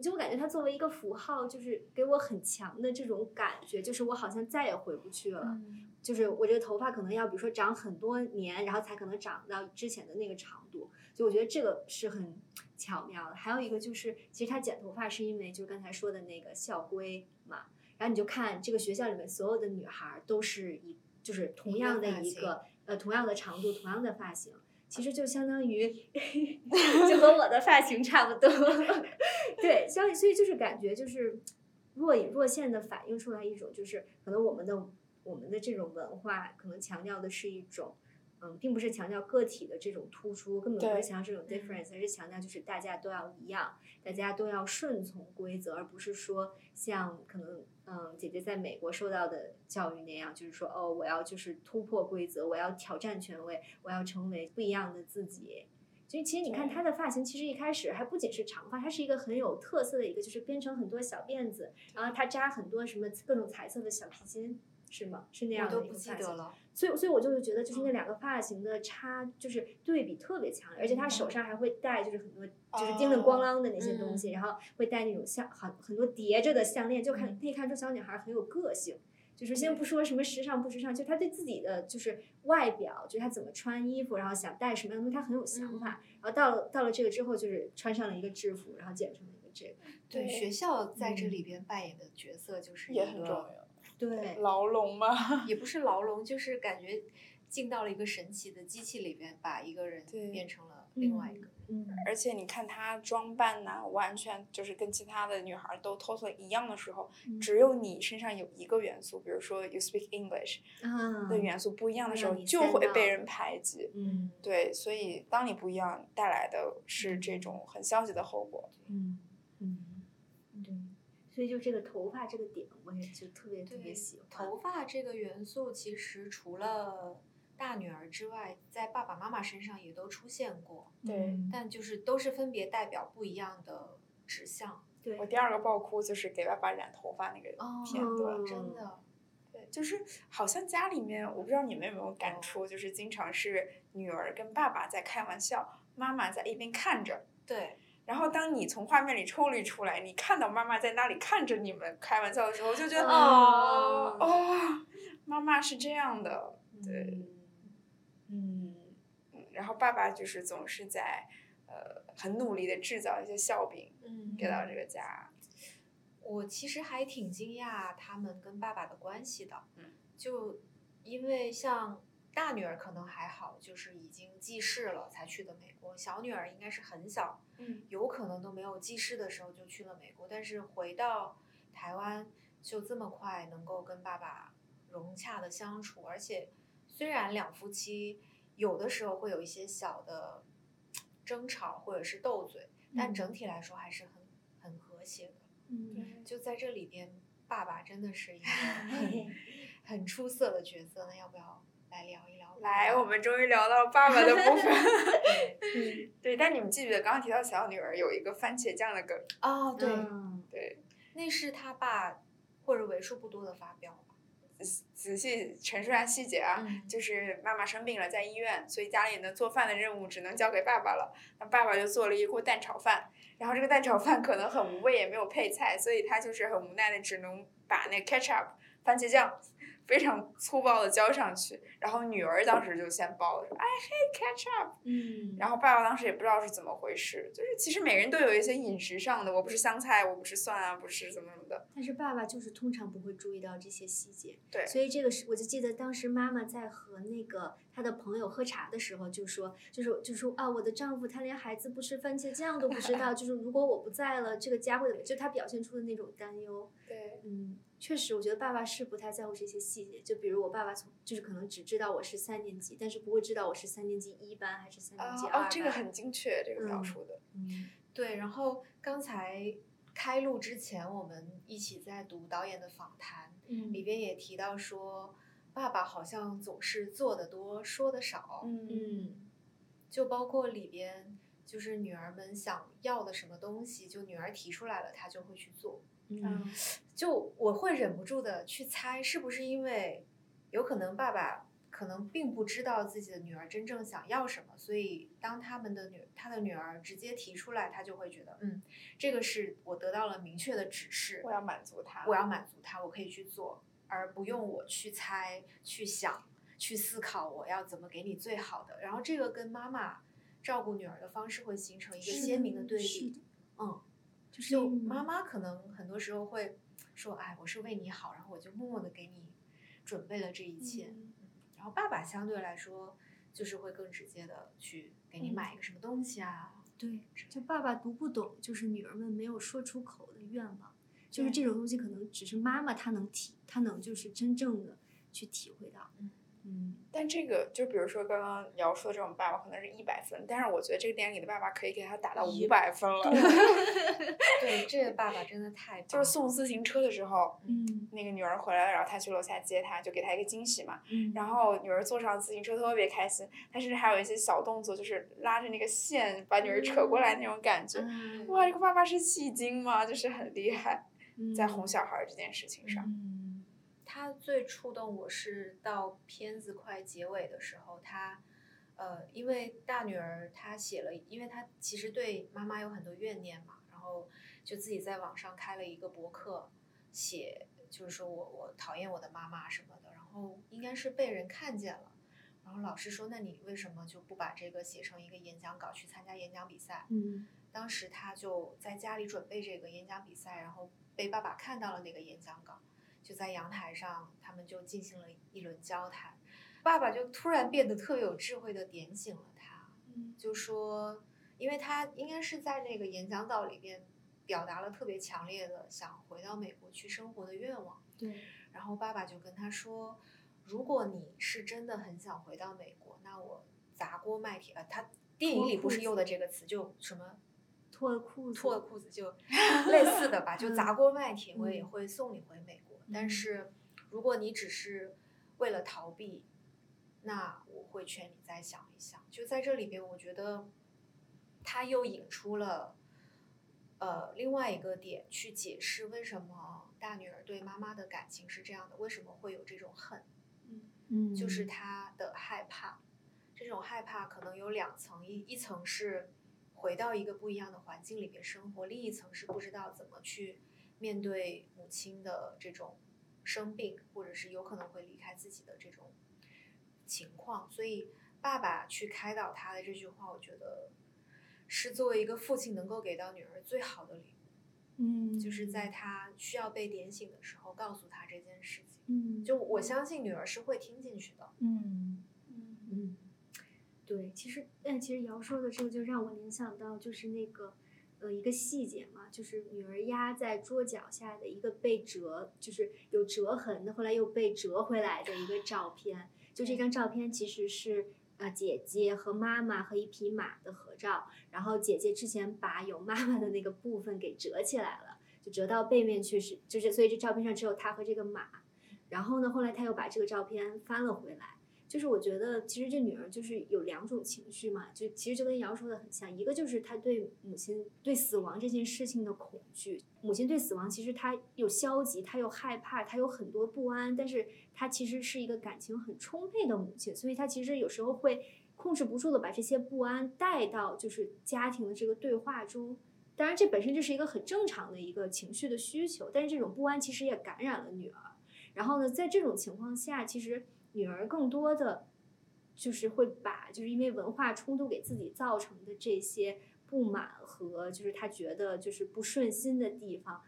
就我感觉它作为一个符号，就是给我很强的这种感觉，就是我好像再也回不去了。就是我这个头发可能要，比如说长很多年，然后才可能长到之前的那个长度。就我觉得这个是很巧妙的。还有一个就是，其实他剪头发是因为就刚才说的那个校规嘛。然后你就看这个学校里面所有的女孩都是一，就是同样的一个呃同样的长度、同样的发型。其实就相当于，(laughs) 就和我的发型差不多，(laughs) 对，所以所以就是感觉就是若隐若现的反映出来一种，就是可能我们的我们的这种文化可能强调的是一种。嗯，并不是强调个体的这种突出，根本不是强调这种 difference，而是强调就是大家都要一样，大家都要顺从规则，而不是说像可能嗯姐姐在美国受到的教育那样，就是说哦我要就是突破规则，我要挑战权威，我要成为不一样的自己。所以其实你看她的发型，其实一开始还不仅是长发，它是一个很有特色的一个，就是编成很多小辫子，然后她扎很多什么各种彩色的小皮筋。是吗？是那样的一个发型，所以所以我就是觉得，就是那两个发型的差，就是对比特别强烈，而且他手上还会戴，就是很多就是叮铃咣啷的那些东西，然后会戴那种项很很多叠着的项链，就看可以看出小女孩很有个性。就是先不说什么时尚不时尚，就她对自己的就是外表，就她怎么穿衣服，然后想戴什么样的东西，她很有想法。然后到了到了这个之后，就是穿上了一个制服，然后剪成了一个这个。对，学校在这里边扮演的角色就是也很重要。对，牢笼吗？(laughs) 也不是牢笼，就是感觉进到了一个神奇的机器里边，把一个人变成了另外一个。嗯，而且你看她装扮呢，完全就是跟其他的女孩都 totally 一样的时候，只有你身上有一个元素，比如说 you speak English 的元素不一样的时候，就会被人排挤。嗯，对，所以当你不一样，带来的是这种很消极的后果。所以就这个头发这个点，我也就特别特别喜欢。头发这个元素，其实除了大女儿之外，在爸爸妈妈身上也都出现过。对。但就是都是分别代表不一样的指向。对。我第二个爆哭就是给爸爸染头发那个片段，真的。对，就是好像家里面，我不知道你们有没有感触，就是经常是女儿跟爸爸在开玩笑，妈妈在一边看着。对。然后当你从画面里抽离出来，你看到妈妈在那里看着你们开玩笑的时候，就觉得哦。哦，妈妈是这样的，对，嗯。嗯，然后爸爸就是总是在呃很努力的制造一些笑柄，嗯，给到这个家。我其实还挺惊讶他们跟爸爸的关系的，嗯，就因为像大女儿可能还好，就是已经记事了才去的美国，小女儿应该是很小，嗯，有可能都没有记事的时候就去了美国，但是回到台湾就这么快能够跟爸爸融洽的相处，而且虽然两夫妻有的时候会有一些小的争吵或者是斗嘴，但整体来说还是很很和谐的。嗯，就在这里边，爸爸真的是一个 (laughs) 很很出色的角色。那要不要来聊一聊？来，我们终于聊到爸爸的部分。对，(laughs) 对，但你们记不记得刚刚提到小女儿有一个番茄酱的梗？哦，对嗯对，那是他爸或者为数不多的发飙吧。仔细陈述下细节啊，嗯就是妈妈生病了，在医院，所以家里呢做饭的任务只能交给爸爸了。那爸爸就做了一锅蛋炒饭，然后这个蛋炒饭可能很无味，也没有配菜，所以他就是很无奈的，只能把那 ketchup 番茄酱非常粗暴的交上去。然后女儿当时就先报了，说 I hate ketchup。嗯，然后爸爸当时也不知道是怎么回事，就是其实每个人都有一些饮食上的，我不吃香菜，我不吃蒜啊，不吃怎么怎么的。但是爸爸就是通常不会注意到这些细节，对，所以这个是我就记得当时妈妈在和那个她的朋友喝茶的时候就说，就是就说啊，我的丈夫他连孩子不吃番茄酱都不知道，(laughs) 就是如果我不在了，这个家会怎么？就他表现出的那种担忧。对，嗯，确实，我觉得爸爸是不太在乎这些细节。就比如我爸爸从就是可能只知道我是三年级，但是不会知道我是三年级一班还是三年级二班。，哦这个很精确，这个描述的。嗯对，然后刚才开录之前，我们一起在读导演的访谈，嗯里边也提到说，爸爸好像总是做的多，说的少。嗯就包括里边，就是女儿们想要的什么东西，就女儿提出来了，他就会去做。嗯就我会忍不住的去猜，是不是因为有可能爸爸可能并不知道自己的女儿真正想要什么，所以当他们的女他的女儿直接提出来，他就会觉得，嗯，这个是我得到了明确的指示，我要满足他。我要满足他，我可以去做，而不用我去猜、去想、去思考我要怎么给你最好的。然后这个跟妈妈照顾女儿的方式会形成一个鲜明的对比。嗯，就是就妈妈可能很多时候会说，哎，我是为你好，然后我就默默的给你准备了这一切。嗯然后爸爸相对来说就是会更直接的去给你嗯买一个什么东西啊。对，就爸爸读不懂，就是女儿们没有说出口的愿望，就是这种东西可能只是妈妈她能体，她能就是真正的去体会到。嗯嗯但这个就比如说刚刚姚说的这种爸爸可能是一百分，但是我觉得这个电影里的爸爸可以给他打到一五百分了。(laughs) 对，这个爸爸真的太棒了就是送自行车的时候，嗯那个女儿回来了，然后他去楼下接她，就给她一个惊喜嘛。嗯，然后女儿坐上自行车特别开心，他甚至还有一些小动作，就是拉着那个线把女儿扯过来那种感觉。嗯哇，这个爸爸是戏精吗？就是很厉害，在哄嗯小孩儿这件事情上。嗯他最触动我是到片子快结尾的时候，他，呃，因为大女儿她写了，因为她其实对妈妈有很多怨念嘛，然后就自己在网上开了一个博客，写就是说我我讨厌我的妈妈什么的，然后应该是被人看见了，然后老师说，那你为什么就不把这个写成一个演讲稿去参加演讲比赛？嗯当时他就在家里准备这个演讲比赛，然后被爸爸看到了那个演讲稿，就在阳台上，他们就进行了一轮交谈。爸爸就突然变得特别有智慧的点醒了他，嗯就说，因为他应该是在那个演讲稿里边表达了特别强烈的想回到美国去生活的愿望。对，然后爸爸就跟他说，如果你是真的很想回到美国，那我砸锅卖铁。呃，他电影里不是用的这个词，就什么脱了裤子，脱了裤子就 (laughs) 类似的吧，就嗯砸锅卖铁，我也嗯会送你回美国。但嗯是如果你只是为了逃避，那我会劝你再想一想。就在这里边，我觉得他又引出了呃另外一个点去解释为什么大女儿对妈妈的感情是这样的，为什么会有这种恨。嗯，就是他的害怕。这种害怕可能有两层，一一层是回到一个不一样的环境里边生活，另一层是不知道怎么去面对母亲的这种生病，或者是有可能会离开自己的这种情况。所以爸爸去开导他的这句话，我觉得是作为一个父亲能够给到女儿最好的礼物。嗯，就是在他需要被点醒的时候，告诉他这件事情。嗯，就我相信女儿是会听进去的。嗯嗯嗯，对，其实，但其实瑶说的这个就让我联想到，就是那个呃一个细节嘛，就是女儿压在桌脚下的一个被折，就是有折痕的，后来又被折回来的一个照片。就这张照片其实是呃姐姐和妈妈和一匹马的合照，然后姐姐之前把有妈妈的那个部分给折起来了，就折到背面去是，就是所以这照片上只有她和这个马。然后呢，后来她又把这个照片翻了回来。就是我觉得，其实这女儿就是有两种情绪嘛，就其实就跟瑶说的很像，一个就是她对母亲对死亡这件事情的恐惧，母亲对死亡其实她又消极，她又害怕，她有很多不安，但是她其实是一个感情很充沛的母亲，所以她其实有时候会控制不住的把这些不安带到就是家庭的这个对话中，当然这本身就是一个很正常的一个情绪的需求，但是这种不安其实也感染了女儿，然后呢，在这种情况下，其实。女儿更多的就是会把，就是因为文化冲突给自己造成的这些不满和就是她觉得就是不顺心的地方，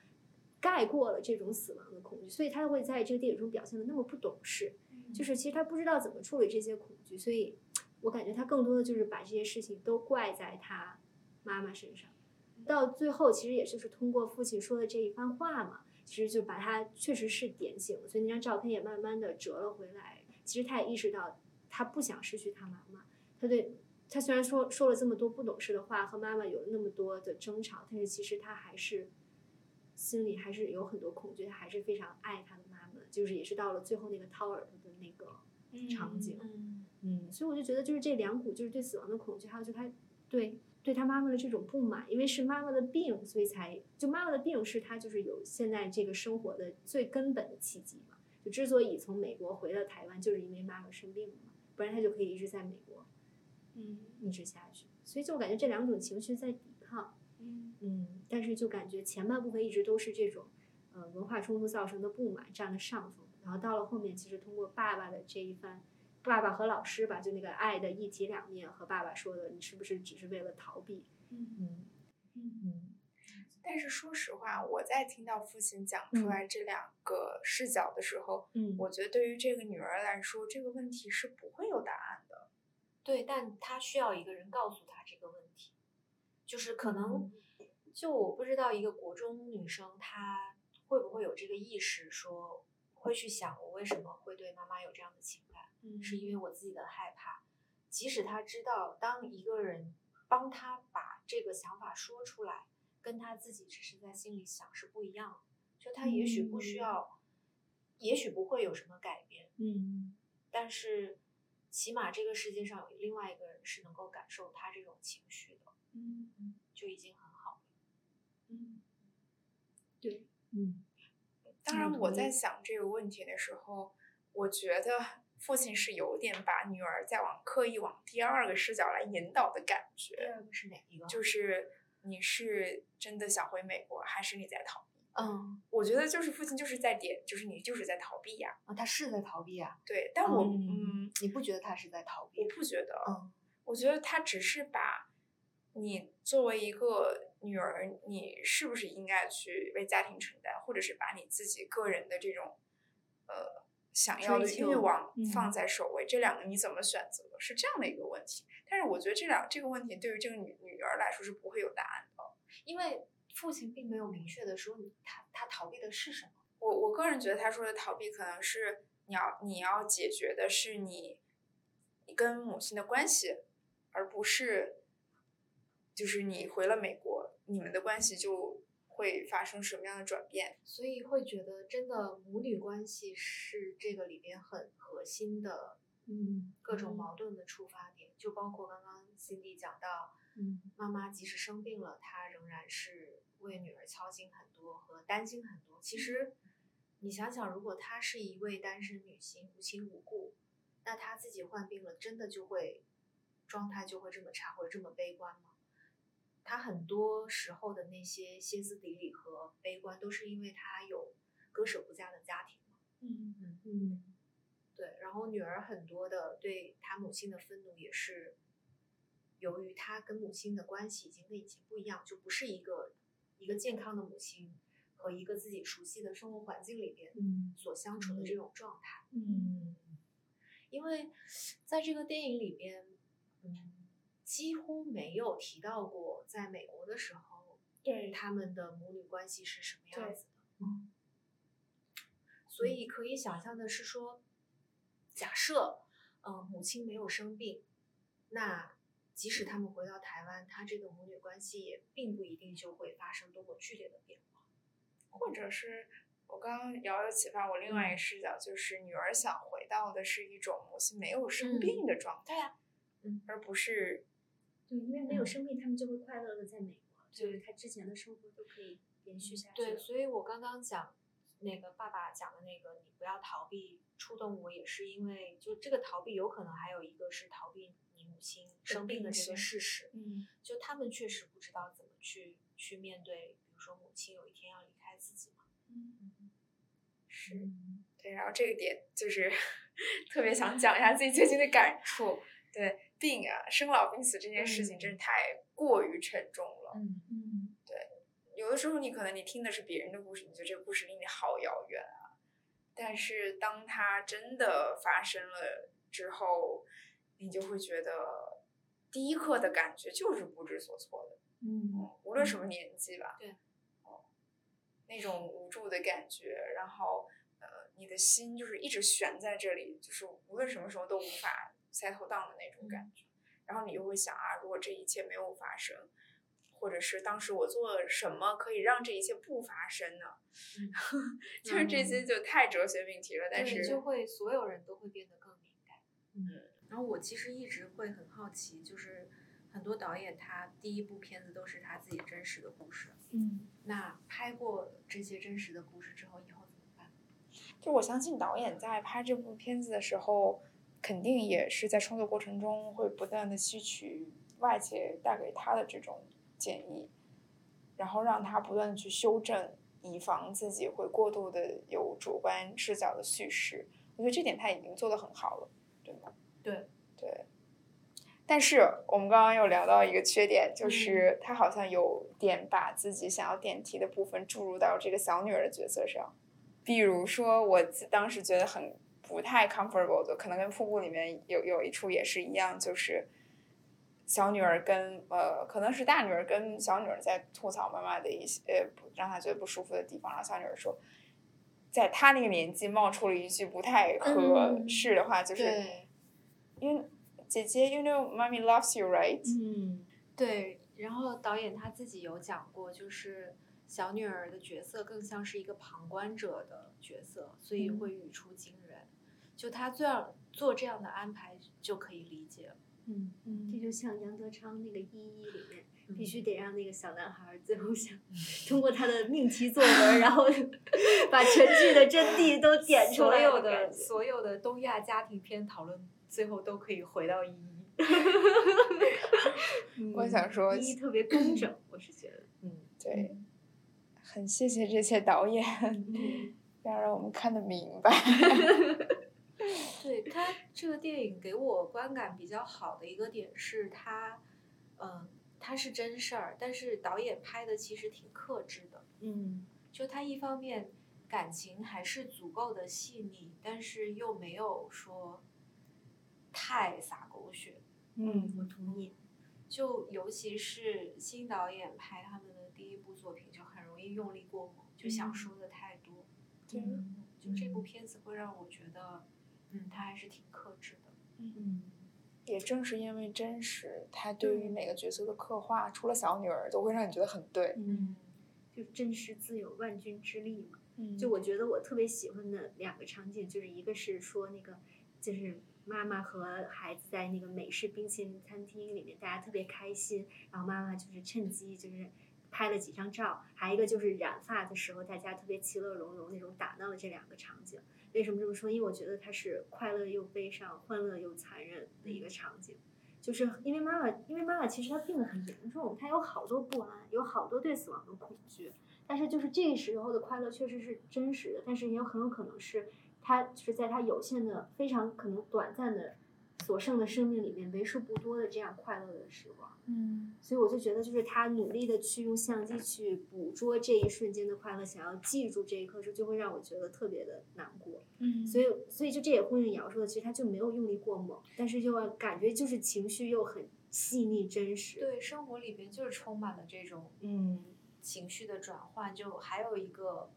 盖过了这种死亡的恐惧，所以她会在这个电影中表现的那么不懂事，就是其实她不知道怎么处理这些恐惧，所以 (tsk) 我感觉她更多的就是把这些事情都怪在她妈妈身上，到最后其实也就是通过父亲说的这一番话嘛，其实就把她确实是点醒了，所以那张照片也慢慢的折了回来。其实他也意识到，他不想失去他妈妈。他对他虽然说说了这么多不懂事的话，和妈妈有了那么多的争吵，但是其实他还是心里还是有很多恐惧。他还是非常爱他的妈妈，就是也是到了最后那个掏耳朵的那个场景。嗯，所以我就觉得，就是这两股，就是对死亡的恐惧，还有就他对对他妈妈的这种不满，因为是妈妈的病，所以才就妈妈的病是他就是有现在这个生活的最根本的契机嘛。就之所以从美国回到台湾，就是因为妈妈生病了嘛，不然他就可以一直在美国，嗯，一直下去。所以就我感觉这两种情绪在抵抗，嗯嗯，但是就感觉前半部分一直都是这种，呃，文化冲突造成的不满占了上风，然后到了后面，其实通过爸爸的这一番，爸爸和老师吧，就那个爱的一体两面，和爸爸说的，你是不是只是为了逃避？嗯嗯嗯。但是说实话，我在听到父亲讲出来这两个视角的时候，嗯，我觉得对于这个女儿来说，这个问题是不会有答案的。对，但她需要一个人告诉她这个问题，就是可能，就我不知道一个国中女生她会不会有这个意识，说会去想我为什么会对妈妈有这样的情感，嗯，是因为我自己的害怕。即使她知道，当一个人帮她把这个想法说出来。跟他自己只是在心里想是不一样，就他也许不需要，也许不会有什么改变，嗯，但是起码这个世界上有另外一个人是能够感受他这种情绪的，嗯，就已经很好了，嗯，对，嗯，当然我在想这个问题的时候，我觉得父亲是有点把女儿在往刻意往第二个视角来引导的感觉，第二个是哪一个？就是。你是真的想回美国，还是你在逃避？嗯，我觉得就是父亲就是在点，就是你就是在逃避呀。啊，他是在逃避啊。对，但我嗯，你不觉得他是在逃避？我不觉得。嗯，我觉得他只是把你作为一个女儿，你是不是应该去为家庭承担，或者是把你自己个人的这种呃想要的欲望放在首位，这两个你怎么选择？是这样的一个问题。但是我觉得这两这个问题对于这个女女儿来说是不会有答案的，因为父亲并没有明确的说他他逃避的是什么。我我个人觉得他说的逃避可能是你要你要解决的是你你跟母亲的关系，而不是就是你回了美国，你们的关系就会发生什么样的转变。所以会觉得真的母女关系是这个里边很核心的。嗯，各种矛盾的出发点，就包括刚刚 Cindy 讲到，嗯，妈妈即使生病了，她仍然是为女儿操心很多和担心很多。其实，你想想，如果她是一位单身女性，无亲无故，那她自己患病了，真的就会状态就会这么差或者这么悲观吗？她很多时候的那些歇斯底里和悲观，都是因为她有割舍不下的家庭嗯嗯。对，然后女儿很多的对她母亲的愤怒也是由于他跟母亲的关系已经跟以前不一样，就不是一个一个健康的母亲和一个自己熟悉的生活环境里边所相处的这种状态。嗯，因为在这个电影里边，嗯，几乎没有提到过在美国的时候，对他们的母女关系是什么样子的。嗯，所以可以想象的是说。假设，嗯，母亲没有生病，那即使他们回到台湾，他这个母女关系也并不一定就会发生多么剧烈的变化。或者是我刚刚聊有启发我另外一个视角，就是女儿想回到的是一种母亲没有生病的状态，嗯，而不是，对，因为没有生病，他们就会快乐的在美国，就是他之前的生活都可以延续下去。对，所以我刚刚讲那个爸爸讲的那个，你不要逃避。触动我也是因为，就这个逃避有可能还有一个是逃避亲生病的这个事实。嗯，就他们确实不知道怎么去去面对，比如说母亲有一天要离开自己嘛。嗯，是，对。然后这个点就是 (laughs) 特别想讲一下自己最近的感触。对，病啊，生老病死这件事情真是太过于沉重了。嗯嗯，对。有的时候你可能你听的是别人的故事，你觉得这个故事离你好遥远啊。但是当它真的发生了之后，你就会觉得第一刻的感觉就是不知所措的。嗯，无论什么年纪吧。对。哦，那种无助的感觉，然后呃，你的心就是一直悬在这里，就是无论什么时候都无法 settle down 的那种感觉。然后你就会想啊，如果这一切没有发生。或者是当时我做了什么可以让这一切不发生呢？(laughs) 就是这些就太哲学命题了。但是就会所有人都会变得更敏感。嗯，然后我其实一直会很好奇，就是很多导演他第一部片子都是他自己真实的故事。嗯，那拍过这些真实的故事之后，以后怎么办？就我相信导演在拍这部片子的时候，肯定也是在创作过程中会不断的吸取外界带给他的这种。建议，然后让他不断的去修正，以防自己会过度的有主观视角的叙事。我觉得这点他已经做得很好了，对吗？对对。但是我们刚刚有聊到一个缺点，就是他好像有点把自己想要点题的部分注入到这个小女儿的角色上。比如说，我当时觉得很不太 comfortable 的，可能跟瀑布里面有有一处也是一样，就是。小女儿跟呃，可能是大女儿跟小女儿在吐槽妈妈的一些呃，让她觉得不舒服的地方。然后小女儿说，在她那个年纪冒出了一句不太合适的话，就是因为姐姐，you know, mommy loves you, right？嗯，对。然后导演他自己有讲过，就是小女儿的角色更像是一个旁观者的角色，所以会语出惊人。就他这样做这样的安排，就可以理解。嗯嗯，这就像杨德昌那个《一一》里面，必须得让那个小男孩最后想通过他的命题作文，然后 (laughs) 把全剧的真谛都点出来。所有的所有的东亚家庭片讨论，最后都可以回到《一一 (laughs)》。我想说，《一一》特别工整，我是觉得，嗯，对，很谢谢这些导演，(laughs) 要让我们看得明白。(laughs) 对他这个电影给我观感比较好的一个点是，他，嗯，他是真事儿，但是导演拍的其实挺克制的，嗯，就他一方面感情还是足够的细腻，但是又没有说太洒狗血，嗯，我同意，就尤其是新导演拍他们的第一部作品，就很容易用力过猛，就想说的太多，对，就这部片子会让我觉得。嗯，他还是挺克制的。嗯，也正是因为真实，他对于每个角色的刻画，除了小女儿，都会让你觉得很对。嗯，就真实自有万钧之力嘛。嗯，就我觉得我特别喜欢的两个场景，就是一个是说那个，就是妈妈和孩子在那个美式冰淇淋餐厅里面，大家特别开心，然后妈妈就是趁机就是拍了几张照，还有一个就是染发的时候，大家特别其乐融融那种打闹的这两个场景。为什么这么说？因为我觉得它是快乐又悲伤、欢乐又残忍的一个场景，就是因为妈妈，因为妈妈其实她病得很严重，她有好多不安，有好多对死亡的恐惧。但是就是这个时候的快乐确实是真实的，但是也有很有可能是他就是在他有限的、非常可能短暂的所剩的生命里面，为数不多的这样快乐的时光。嗯，所以我就觉得，就是他努力的去用相机去捕捉这一瞬间的快乐，想要记住这一刻，时，就会让我觉得特别的难过。嗯，所以，所以就这也呼应瑶说的，其实他就没有用力过猛，但是又感觉就是情绪又很细腻真实。对，生活里边就是充满了这种嗯情绪的转换，就还有一个，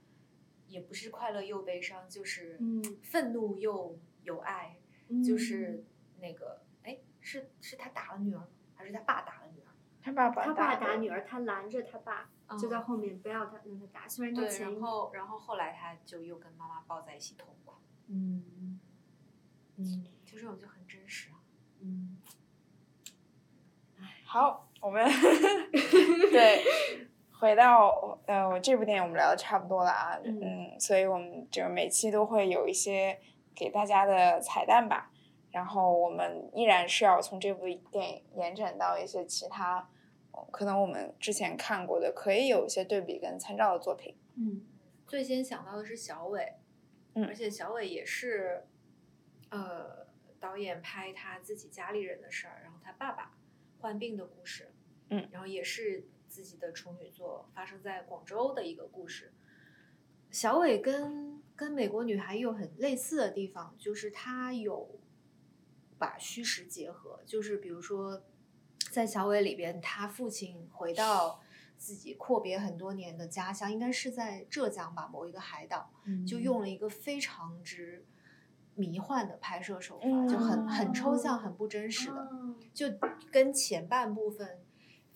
也不是快乐又悲伤，就是嗯愤怒又有爱，就是那个，哎，是是他打了女儿？还是他爸打了女儿？他爸爸他爸打打女儿，他拦着他爸，就在后面不要他让他打。虽然他对，前然后然后后来他就又跟妈妈抱在一起痛哭，嗯嗯就这种就很真实啊。嗯，好，我们 (laughs) 对回到呃这部电影，我们聊的差不多了啊，嗯。嗯，所以我们就每期都会有一些给大家的彩蛋吧，然后我们依然是要从这部电影延展到一些其他，呃可能我们之前看过的，可以有一些对比跟参照的作品。嗯最先想到的是小伟，嗯。而且小伟也是，呃，导演拍他自己家里人的事儿，然后他爸爸患病的故事，嗯，然后也是自己的处女作，发生在广州的一个故事。小伟跟跟美国女孩有很类似的地方，就是他有把虚实结合，就是比如说在小伟里边，他父亲回到自己阔别很多年的家乡，应该是在浙江吧，某一个海岛，嗯。就用了一个非常之迷幻的拍摄手法，嗯就很很抽象、很不真实的，哦就跟前半部分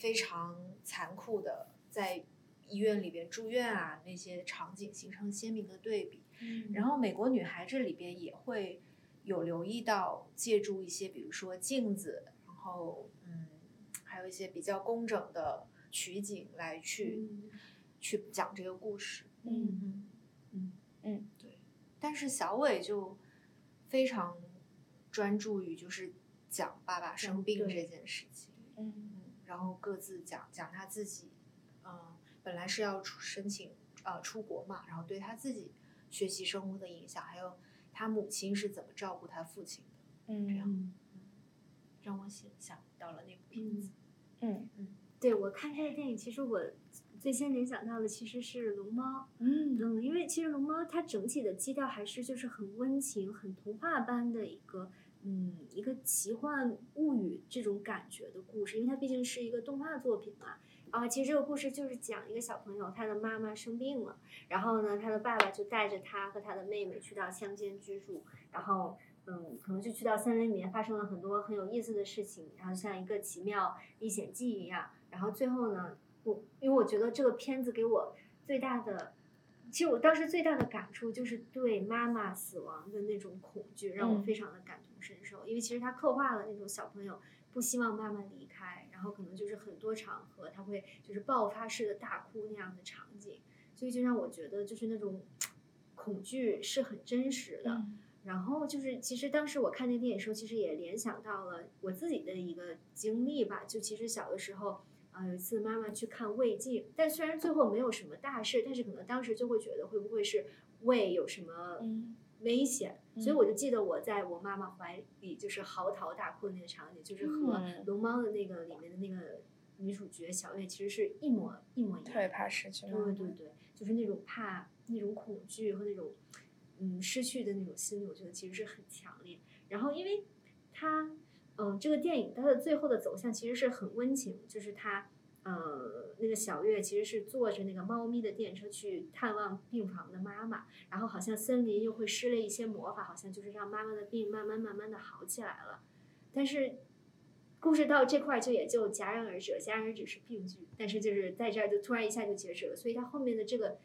非常残酷的在医院里边住院啊那些场景形成鲜明的对比。然后《美国女孩》这里边也会有留意到，借助一些比如说镜子，然后嗯，还有一些比较工整的取景来去、嗯去讲这个故事。嗯嗯嗯嗯，对。但是小伟就非常专注于就是讲爸爸生病这件事情，嗯嗯，然后各自讲讲他自己，嗯、本来是要出申请呃出国嘛，然后对他自己学习生活的影响，还有他母亲是怎么照顾他父亲的，这样嗯。让我想想到了那部片子。嗯。对我看这个电影，其实我最先联想到的其实是龙猫。嗯。嗯，因为其实龙猫它整体的基调还是就是很温情、很童话般的一个，嗯，一个奇幻物语这种感觉的故事，因为它毕竟是一个动画作品嘛。啊，其实这个故事就是讲一个小朋友，他的妈妈生病了，然后呢，他的爸爸就带着他和他的妹妹去到乡间居住，然后嗯，可能就去到森林里面发生了很多很有意思的事情，然后像一个奇妙历险记一样，然后最后呢，我因为我觉得这个片子给我最大的，其实我当时最大的感触就是对妈妈死亡的那种恐惧，让我嗯非常的感因为其实他刻画了那种小朋友不希望妈妈离开，然后可能就是很多场合他会就是爆发式的大哭那样的场景，所以就让我觉得就是那种恐惧是很真实的。嗯然后就是，其实当时我看那电影的时候，其实也联想到了我自己的一个经历吧。就其实小的时候，啊、有一次妈妈去看胃镜，但虽然最后没有什么大事，但是可能当时就会觉得会不会是胃有什么嗯危险，所以我就记得我在我妈妈怀里就是嚎啕大哭的那个场景，就是和嗯《龙猫》的那个里面的那个女主角小月其实是一模一模一样。特别怕失去。对对对，就是那种怕、那种恐惧和那种嗯失去的那种心理，我觉得其实是很强烈。然后，因为它，嗯、这个电影它的最后的走向其实是很温情，就是它，呃，那个小月其实是坐着那个猫咪的电车去探望病房的妈妈，然后好像森林又会施了一些魔法，好像就是让妈妈的病慢慢慢慢的好起来了。但是故事到这块就也就戛然而止，戛然而止是病句，但是就是在这儿就突然一下就截止了，所以它后面的这个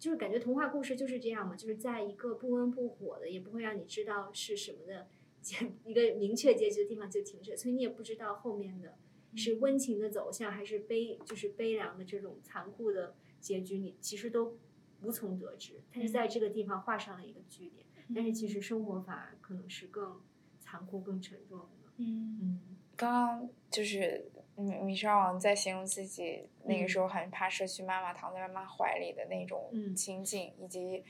就是感觉童话故事就是这样嘛，就是在一个不温不火的，也不会让你知道是什么的结一个明确结局的地方就停止，所以你也不知道后面的是温情的走向还是悲就是悲凉的这种残酷的结局，你其实都无从得知。它是在这个地方画上了一个句点，但是其实生活反而可能是更残酷、更沉重的。嗯，嗯。刚刚就是米米少王在形容自己那个时候很怕失去妈妈，躺在妈妈怀里的那种嗯。情景，以及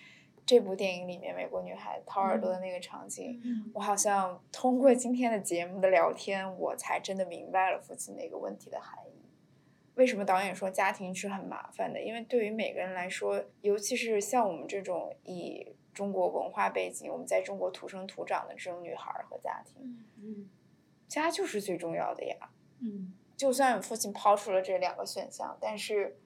这部电影里面美国女孩掏耳朵的那个场景，嗯我好像通过今天的节目的聊天，我才真的明白了父亲那个问题的含义。为什么导演说家庭是很麻烦的？因为对于每个人来说，尤其是像我们这种以中国文化背景，我们在中国土生土长的这种女孩儿和家庭，家就是最重要的呀。嗯就算父亲抛出了这两个选项，但是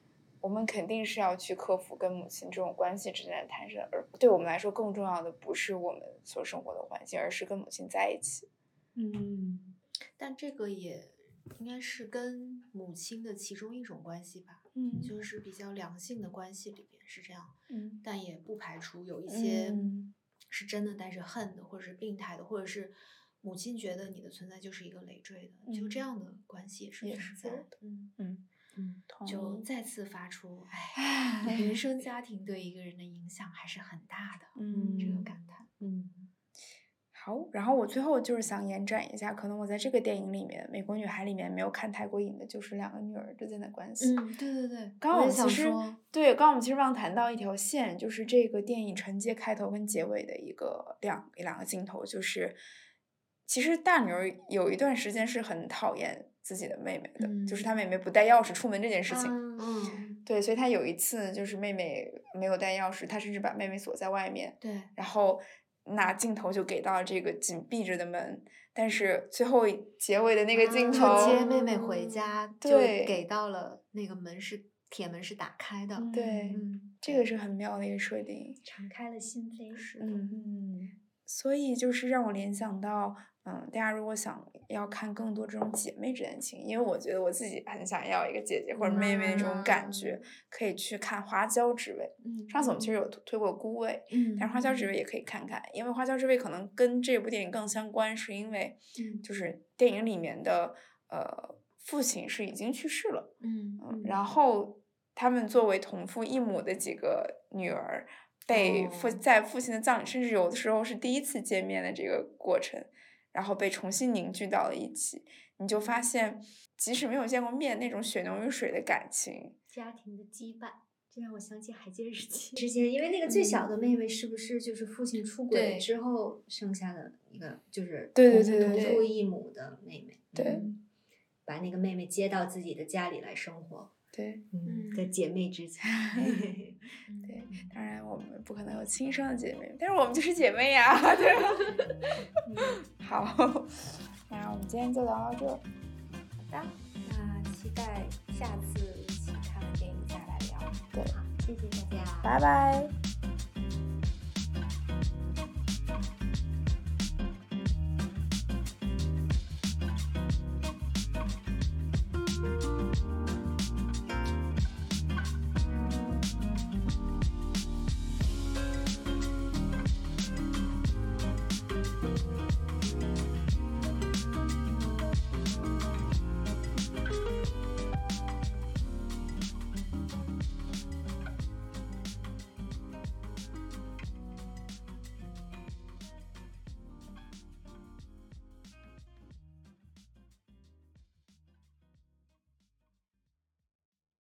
我们肯定是要去克服跟母亲这种关系之间的产生，而对我们来说更重要的不是我们所生活的环境，而是跟母亲在一起。嗯。但这个也应该是跟母亲的其中一种关系吧，嗯。就是比较良性的关系里边是这样，嗯。但也不排除有一些嗯。是真的带着恨的，或者是病态的，或者是母亲觉得你的存在就是一个累赘的，就这嗯。样的关系也是存在的。嗯，嗯嗯就再次发出，哎，唉原生家庭对一个人的影响还是很大的，嗯这个感叹。嗯好，然后我最后就是想延展一下，可能我在这个电影里面，《美国女孩》里面没有看太过瘾的，就是两个女儿之间的关系。嗯，对对对，刚刚我们其实，对，刚刚我们其实忘谈到一条线，就是这个电影承接开头跟结尾的一个两两个镜头，就是其实大女儿有一段时间是很讨厌自己的妹妹的，就是嗯她妹妹不带钥匙出门这件事情。嗯，对，所以他有一次就是妹妹没有带钥匙，他甚至把妹妹锁在外面，对，然后拿镜头就给到了这个紧闭着的门，但是最后结尾的那个镜就头，接妹妹回家，就对给到了那个门是铁门是打开的，对，嗯，这个是很妙的一个设定。敞开了心扉。是的，嗯，嗯所以就是让我联想到，嗯，大家如果想要看更多这种姐妹之间的情，因为我觉得我自己很想要一个姐姐或者妹妹的这种感觉，可以去看《花椒之味》。嗯，上次我们其实有推推过《孤味》，嗯，但是《花椒之味》也可以看看，因为《花椒之味》可能跟这部电影更相关，是因为嗯。就是电影里面的呃父亲是已经去世了，嗯嗯，然后他们作为同父异母的几个女儿，被父、哦。在父亲的葬礼，甚至有的时候是第一次见面的这个过程，然后被重新凝聚到了一起，你就发现，即使没有见过面，那种血浓于水的感情，家庭的羁绊，这让我想起《海街日记》之间，因为那个最小的妹妹是不是就是父亲出轨之后生下的一个，就是对对同父异母的妹妹，对。嗯。把那个妹妹接到自己的家里来生活，对嗯，嗯的姐妹之间，(laughs) 对，当然我们不可能有亲生的姐妹，但是我们就是姐妹呀，(laughs) 对吧？(laughs) 好，那我们今天就聊到这。好的，那期待下次一起看了电影再来聊。对，好，谢谢大家，拜拜。